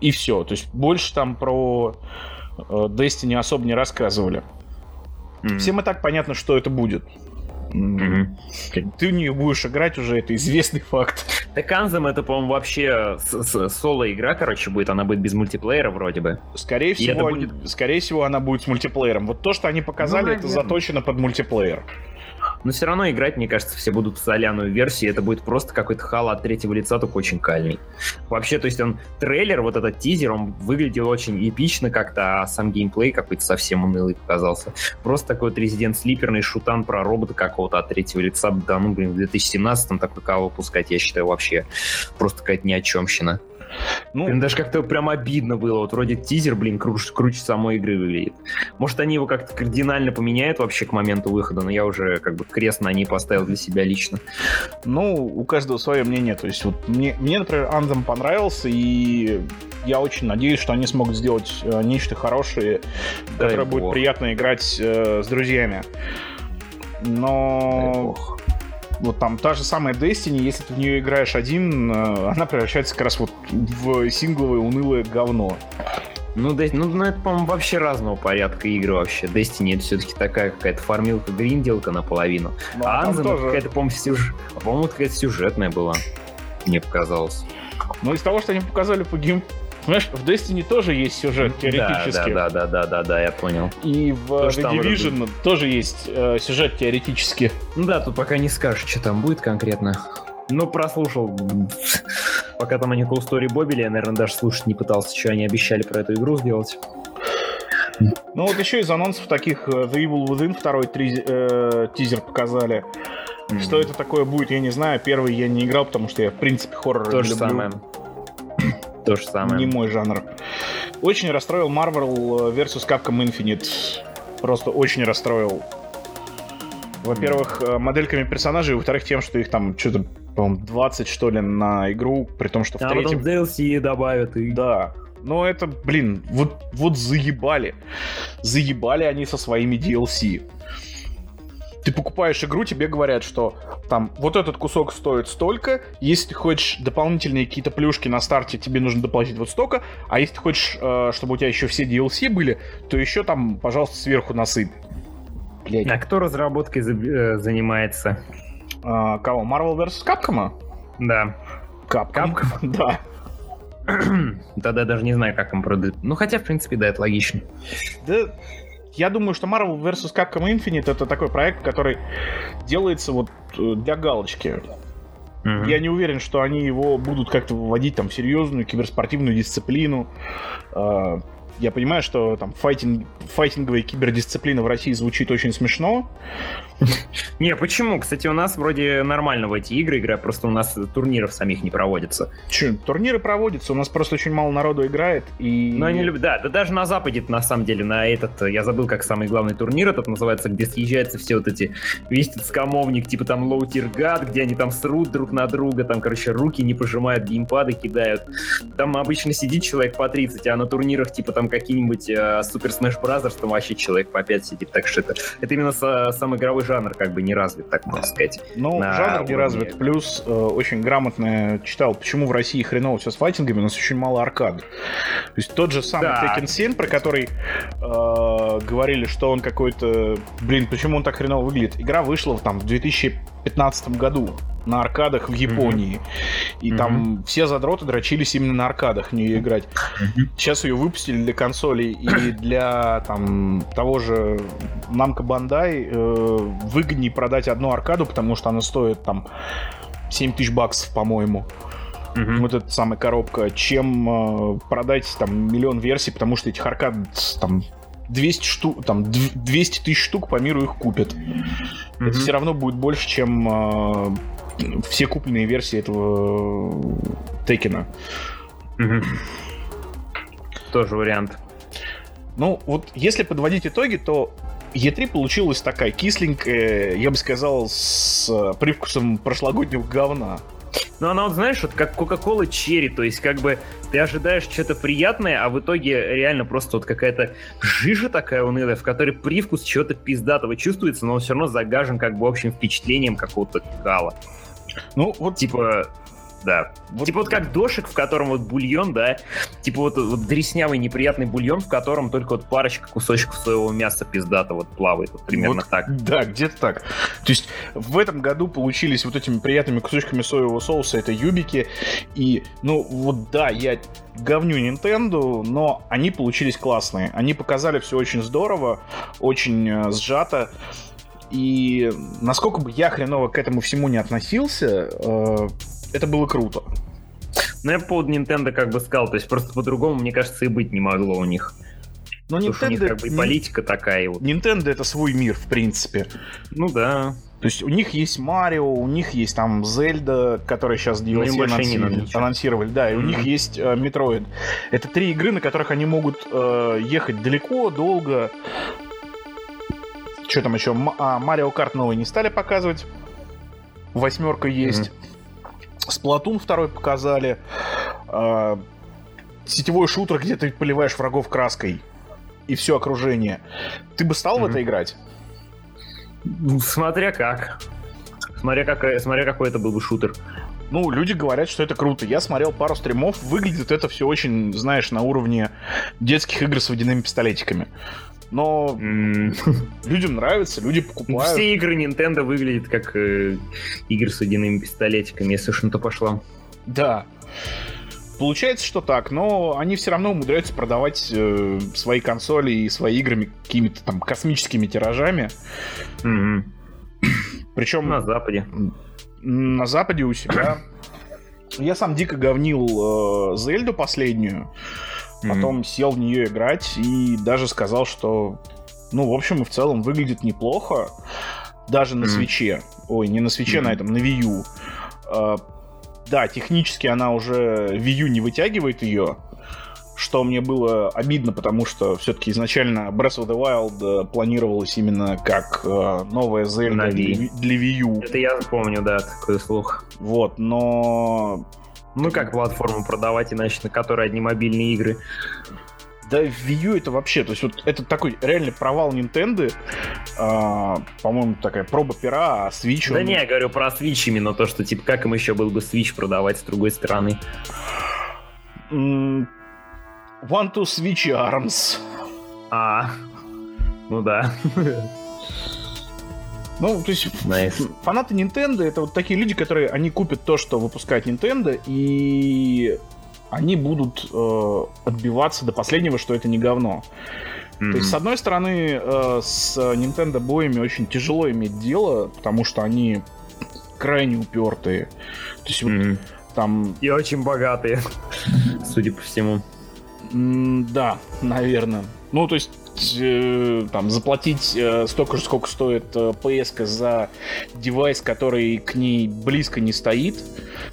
И все. То есть больше там про э, Destiny особо не рассказывали. Mm-hmm. Всем и так понятно, что это будет. Mm-hmm. Ты в нее будешь играть уже, это известный факт. Так Anthem это, по-моему, вообще соло-игра, короче, будет. Она будет без мультиплеера вроде бы. Скорее всего, будет... скорее всего, она будет с мультиплеером. Вот то, что они показали, ну, это заточено под мультиплеер. Но все равно играть, мне кажется, все будут в соляную версию. Это будет просто какой-то хал от третьего лица, только очень кальный. Вообще, то есть он трейлер, вот этот тизер, он выглядел очень эпично как-то, а сам геймплей какой-то совсем унылый показался. Просто такой вот резидент слиперный шутан про робота какого-то от третьего лица. Да, ну, блин, в 2017-м такой кого выпускать, я считаю, вообще просто какая-то ни о чемщина. Ну, блин, даже как-то прям обидно было. Вот вроде тизер, блин, круче, круче самой игры выглядит. Может, они его как-то кардинально поменяют вообще к моменту выхода, но я уже как бы крест на ней поставил для себя лично. Ну, у каждого свое мнение. То есть вот мне, мне например, Anthem понравился, и я очень надеюсь, что они смогут сделать э, нечто хорошее, Дай которое бог. будет приятно играть э, с друзьями. Но вот там та же самая Destiny, если ты в нее играешь один, э, она превращается как раз вот в сингловое унылое говно. Ну, ну, ну, это, по-моему, вообще разного порядка игры вообще. Destiny это все-таки такая какая-то фармилка, гринделка наполовину. Ну, а Anthem тоже... какая-то, по-моему, сюж... по-моему, какая-то сюжетная была. Мне показалось. Ну, из того, что они показали по гейм Понимаешь, в Destiny тоже есть сюжет теоретически. Да, да, да, да, да, да, я понял. И в То, The Division это... тоже есть э, сюжет теоретически. Ну да, тут пока не скажешь, что там будет конкретно. Ну, прослушал. Пока там они Cool Story бобили, я, наверное, даже слушать не пытался, что они обещали про эту игру сделать. Ну вот еще из анонсов таких э, The Evil Within второй три, э, тизер показали. Mm-hmm. Что это такое будет, я не знаю. Первый я не играл, потому что я, в принципе, хоррор То же люблю. самое. То же самое. Не мой жанр. Очень расстроил Marvel vs. Capcom Infinite. Просто очень расстроил. Во-первых, mm. модельками персонажей, во-вторых, тем, что их там что-то, по-моему, 20, что ли, на игру, при том, что в а третьем... потом DLC добавят и... Да. Но это, блин, вот, вот заебали. Заебали они со своими DLC ты покупаешь игру, тебе говорят, что там вот этот кусок стоит столько, если ты хочешь дополнительные какие-то плюшки на старте, тебе нужно доплатить вот столько, а если ты хочешь, э, чтобы у тебя еще все DLC были, то еще там, пожалуйста, сверху насыпь. Блядь. А кто разработкой за, э, занимается? А, кого? Marvel vs. Capcom? Да. Capcom? Capcom? Да. Тогда я даже не знаю, как им продают. Ну, хотя, в принципе, да, это логично. Да, я думаю, что Marvel vs. Capcom Infinite это такой проект, который делается вот э, для галочки. Mm-hmm. Я не уверен, что они его будут как-то выводить там в серьезную киберспортивную дисциплину. А, я понимаю, что там файтинг, файтинговая кибердисциплина в России звучит очень смешно. Не, почему? Кстати, у нас вроде нормально в эти игры играют, просто у нас турниров самих не проводится. Че, турниры проводятся, у нас просто очень мало народу играет, и... Ну, они любят, да, да даже на Западе, на самом деле, на этот, я забыл, как самый главный турнир этот называется, где съезжаются все вот эти, весь этот скамовник, типа там Low Tier God, где они там срут друг на друга, там, короче, руки не пожимают, геймпады кидают. Там обычно сидит человек по 30, а на турнирах, типа там какие-нибудь uh, Super Smash Bros., там вообще человек по 5 сидит, так что это, это именно сам игровой жанр как бы не развит, так можно сказать. Ну, жанр не развит. Плюс э, очень грамотно читал, почему в России хреново все с файтингами, у нас очень мало аркад. То есть тот же самый да. Tekken 7, про который э, говорили, что он какой-то... Блин, почему он так хреново выглядит? Игра вышла там в 2015 году на аркадах в Японии. Mm-hmm. И mm-hmm. там все задроты дрочились именно на аркадах в нее играть. Mm-hmm. Сейчас ее выпустили для консолей и для там того же Namco Bandai э, выгоднее продать одну аркаду, потому что она стоит там 7 тысяч баксов, по-моему. Mm-hmm. Вот эта самая коробка, чем э, продать там миллион версий, потому что этих аркад там 200 штук, там 200 тысяч штук по миру их купят. Mm-hmm. Это все равно будет больше, чем э, все купленные версии этого Текена. Угу. Тоже вариант. Ну, вот если подводить итоги, то E3 получилась такая кисленькая, я бы сказал, с привкусом прошлогоднего говна. Ну, она вот, знаешь, вот как Coca-Cola Cherry, то есть как бы ты ожидаешь что-то приятное, а в итоге реально просто вот какая-то жижа такая унылая, в которой привкус чего-то пиздатого чувствуется, но он все равно загажен как бы общим впечатлением какого-то кала. Ну, вот... Типа, да. Вот, типа вот как дошик, в котором вот бульон, да, типа вот, вот дреснявый неприятный бульон, в котором только вот парочка кусочков своего мяса пиздата вот плавает, вот примерно вот, так. Да, где-то так. То есть в этом году получились вот этими приятными кусочками соевого соуса это юбики, и, ну, вот да, я говню Nintendo, но они получились классные. Они показали все очень здорово, очень э, сжато. И насколько бы я хреново к этому всему не относился, э, это было круто. Ну, я по поводу Nintendo как бы сказал, то есть просто по-другому, мне кажется, и быть не могло у них. Но Потому Nintendo... что у них как бы и политика такая. Вот. Nintendo это свой мир, в принципе. Ну да. То есть у них есть Марио, у них есть там Зельда, которая сейчас DLC анонсировали, анонсировали, да, и mm-hmm. у них есть э, Metroid. Это три игры, на которых они могут э, ехать далеко, долго, что там еще? А, Марио Карт новый не стали показывать. Восьмерка есть. Mm-hmm. Сплатун второй показали. А, сетевой шутер, где ты поливаешь врагов краской. И все окружение. Ты бы стал mm-hmm. в это играть? Смотря как. Смотря, как, смотря какой это был бы шутер. Ну, люди говорят, что это круто. Я смотрел пару стримов, выглядит это все очень, знаешь, на уровне детских игр с водяными пистолетиками но mm. людям нравится, люди покупают. Все игры Nintendo выглядят как э, игры с водяными пистолетиками, если уж на то пошло. Да. Получается, что так, но они все равно умудряются продавать э, свои консоли и свои игры какими-то там космическими тиражами. Mm-hmm. Причем... На Западе. На Западе у себя. Я сам дико говнил э, Зельду последнюю. Потом mm-hmm. сел в нее играть и даже сказал, что, ну, в общем и в целом выглядит неплохо. Даже на mm-hmm. свече. Ой, не на свече, mm-hmm. на этом, на Wii U. А, да, технически она уже Wii не вытягивает ее, что мне было обидно, потому что все-таки изначально Breath of the Wild э, планировалось именно как э, новая Zelda для, для Wii U. Это я помню, да, такой слух. Вот, но ну как платформу продавать, иначе на которой одни мобильные игры? Да, Wii U это вообще, то есть вот это такой реальный провал Nintendo, а, по-моему, такая проба пера, а Switch... Да он... не, я говорю про Switch именно то, что, типа, как им еще был бы Switch продавать с другой стороны? One to Switch Arms. А, ну да. Ну, то есть nice. фанаты Nintendo это вот такие люди, которые они купят то, что выпускает Nintendo, и они будут э, отбиваться до последнего, что это не говно. Mm-hmm. То есть, с одной стороны, э, с Nintendo боями очень тяжело иметь дело, потому что они крайне упертые. То есть, mm-hmm. вот там... И очень богатые, судя по всему. да, наверное. Ну, то есть, э, там, заплатить э, столько же, сколько стоит э, PS за девайс, который к ней близко не стоит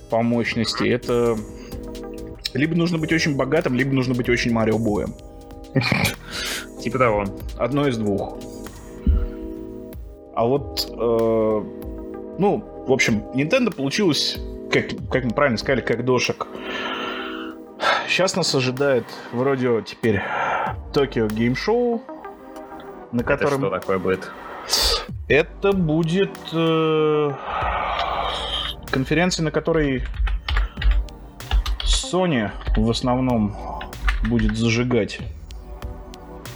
по мощности, это либо нужно быть очень богатым, либо нужно быть очень Марио Боем. Типа того. Одно из двух. А вот, э, ну, в общем, Nintendo получилось, как, как мы правильно сказали, как дошек. Сейчас нас ожидает вроде теперь Токио Гейм Шоу, на котором... Это что такое будет? Это будет э, конференция, на которой Sony в основном будет зажигать.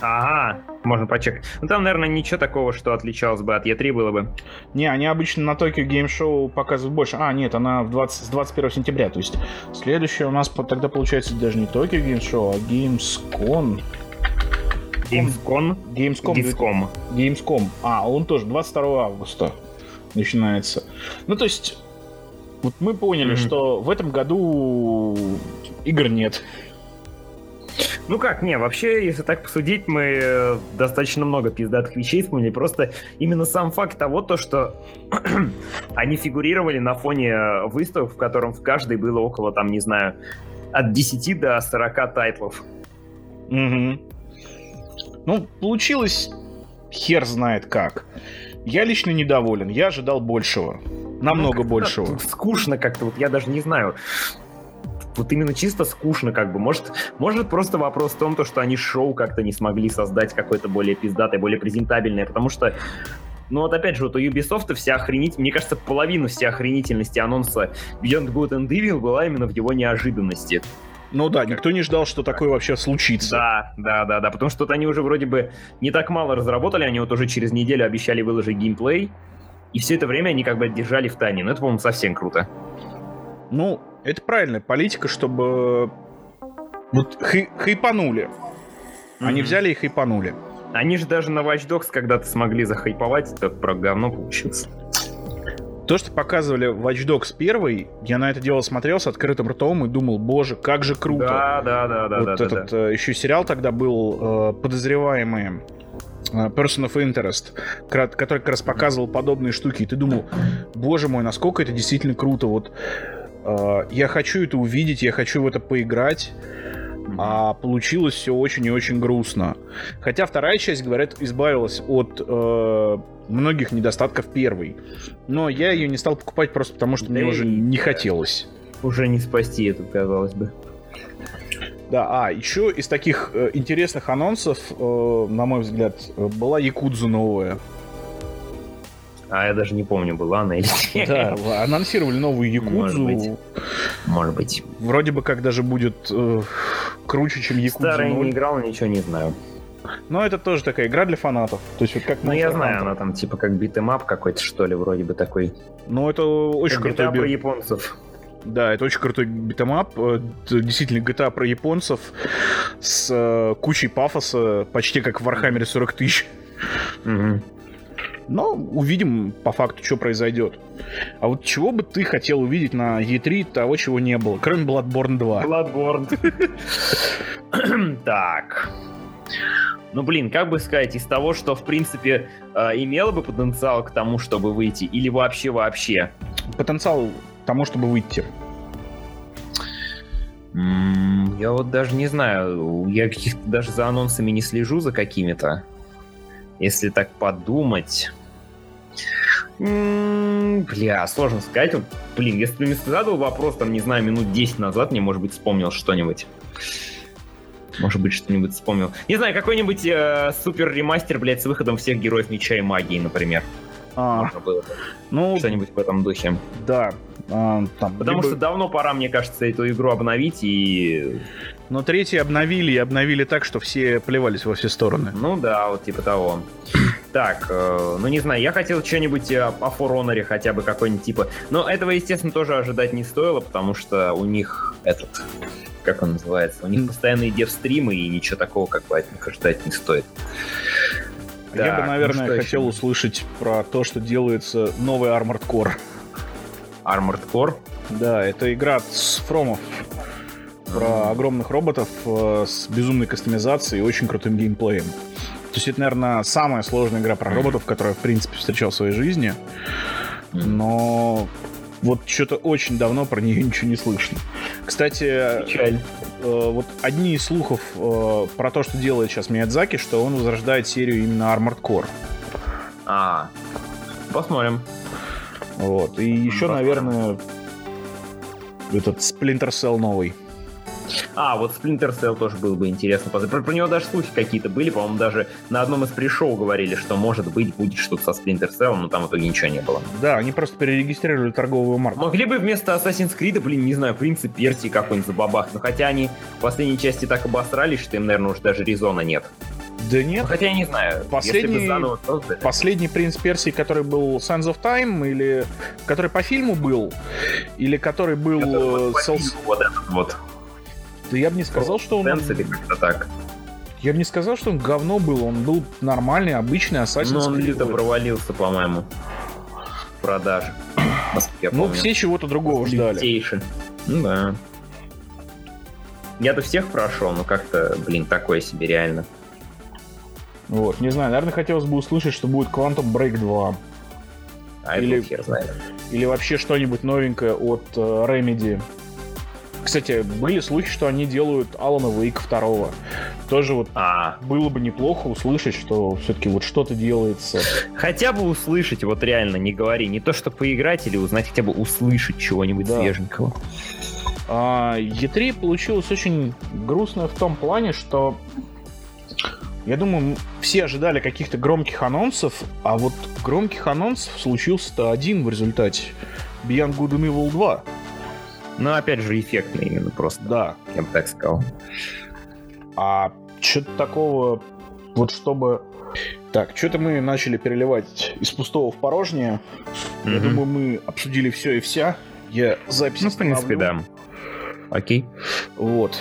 Ага, можно почекать. Ну там, наверное, ничего такого, что отличалось бы от E3 было бы. Не, они обычно на Game Show показывают больше. А, нет, она в 20, с 21 сентября. То есть следующее у нас тогда получается даже не Game Show, а Gamescom. Gamescom? Gamescom. Gamescom. Gamescom. А, он тоже 22 августа начинается. Ну, то есть, вот мы поняли, mm-hmm. что в этом году игр нет. Ну как, не, вообще, если так посудить, мы э, достаточно много пиздатых вещей вспомнили. Просто именно сам факт того, то, что они фигурировали на фоне э, выставок, в котором в каждой было около, там, не знаю, от 10 до 40 тайтлов. Угу. Ну, получилось хер знает как. Я лично недоволен, я ожидал большего. Намного ну, большего. Скучно как-то, вот я даже не знаю вот именно чисто скучно как бы. Может, может просто вопрос в том, то, что они шоу как-то не смогли создать какое-то более пиздатое, более презентабельное, потому что ну вот опять же, вот у Ubisoft вся охренительность, мне кажется, половина всей охренительности анонса Beyond Good and Evil была именно в его неожиданности. Ну да, никто не ждал, что такое вообще случится. Да, да, да, да, потому что они уже вроде бы не так мало разработали, они вот уже через неделю обещали выложить геймплей, и все это время они как бы держали в тайне. Ну это, по-моему, совсем круто. Ну, это правильная политика, чтобы вот хай хайпанули. Mm-hmm. Они взяли и хайпанули. Они же даже на Watch Dogs когда-то смогли захайповать, это про говно получилось. То, что показывали Watch Dogs 1, я на это дело смотрел с открытым ртом и думал, боже, как же круто. Да, да, да, да. Вот да, этот да. Э, еще сериал тогда был э, подозреваемые э, Person of Interest, который как раз показывал подобные штуки, и ты думал, боже мой, насколько это действительно круто, вот я хочу это увидеть, я хочу в это поиграть. А получилось все очень и очень грустно. Хотя вторая часть, говорят, избавилась от э, многих недостатков первой. Но я ее не стал покупать просто потому, что да мне уже не хотелось. Уже не спасти это, казалось бы. Да, а еще из таких э, интересных анонсов, э, на мой взгляд, была Якудза новая. А я даже не помню, была она или нет. Да, анонсировали новую Якудзу. Может быть. Может быть. Вроде бы как даже будет э, круче, чем Якудза Старая не играл, ничего не знаю. Но это тоже такая игра для фанатов. То есть вот как Ну я знаю, она там типа как beat 'em up какой-то, что ли, вроде бы такой. Ну это очень как крутой... GTA про японцев. Да, это очень крутой beat 'em up. Э, действительно, GTA про японцев с э, кучей пафоса, почти как в Warhammer 40 тысяч. Угу. Но увидим по факту, что произойдет. А вот чего бы ты хотел увидеть на E3 того, чего не было, кроме Bloodborne 2? Bloodborne. так. Ну, блин, как бы сказать, из того, что, в принципе, э, имело бы потенциал к тому, чтобы выйти, или вообще-вообще? Потенциал к тому, чтобы выйти. Я вот даже не знаю, я каких-то даже за анонсами не слежу за какими-то. Если так подумать... Бля, сложно сказать. Вот, блин, если ты мне задал вопрос, там, не знаю, минут 10 назад, мне, может быть, вспомнил что-нибудь. Может быть, что-нибудь вспомнил. Не знаю, какой-нибудь э, супер ремастер, блядь, с выходом всех героев меча и магии, например. А, Можно было ну, что-нибудь в этом духе. Да. А, там, Потому либо... что давно пора, мне кажется, эту игру обновить и... Но третий обновили и обновили так, что все плевались во все стороны. Ну да, вот типа того. Так, э, ну не знаю, я хотел что-нибудь о, о For Honor хотя бы какой-нибудь типа. Но этого, естественно, тоже ожидать не стоило, потому что у них этот как он называется. У них постоянные дев-стримы, и ничего такого как бы от них ожидать не стоит. Я так, бы, наверное, ну хотел еще? услышать про то, что делается новый Armored Core. Armored Core? Да, это игра с Фромов про огромных роботов э, с безумной кастомизацией и очень крутым геймплеем. То есть это, наверное, самая сложная игра про роботов, которую я, в принципе, встречал в своей жизни. Но вот что-то очень давно про нее ничего не слышно. Кстати, Печаль. Э, вот одни из слухов э, про то, что делает сейчас Миядзаки, что он возрождает серию именно Armored Core. А, посмотрим. Вот. И еще, посмотрим. наверное, этот Splinter Cell новый. А, вот Splinter Cell тоже было бы интересно. Про, про него даже слухи какие-то были, по-моему, даже на одном из пришоу говорили, что, может быть, будет что-то со Splinter Cell, но там в итоге ничего не было. Да, они просто перерегистрировали торговую марку. Могли бы вместо Assassin's Creed, блин, не знаю, принцип Персии какой-нибудь забабах. Но хотя они в последней части так обосрались, что им, наверное, уже даже резона нет. Да нет. Ну, хотя я не знаю. Последний, создали... последний принц Персии, который был Sands of Time, или который по фильму был, или который был... Который вот, э, Селс... вот этот вот. Да я бы не сказал, что он... или как-то так. Я бы не сказал, что он говно был. Он был нормальный, обычный Assassin's Ну, он где-то провалился, по-моему. В продаже. Ну, все чего-то другого ждали. Ну да. Я-то всех прошел, но как-то, блин, такое себе реально. Вот, не знаю, наверное, хотелось бы услышать, что будет Quantum Break 2. А или, хер знает. Или вообще что-нибудь новенькое от uh, Remedy. Кстати, были слухи, что они делают Алана Вейка второго. Тоже вот а. было бы неплохо услышать, что все-таки вот что-то делается. Хотя бы услышать, вот реально, не говори. Не то, что поиграть или узнать, хотя бы услышать чего-нибудь да. свеженького. А, E3 получилось очень грустно в том плане, что я думаю, все ожидали каких-то громких анонсов, а вот громких анонсов случился-то один в результате. Beyond Good and Evil 2. Но опять же эффектно именно просто. Да. Я бы так сказал. А что-то такого, вот чтобы... Так, что-то мы начали переливать из пустого в порожнее. Mm-hmm. Я думаю, мы обсудили все и вся. Я запись Ну, в принципе, да. Окей. Вот.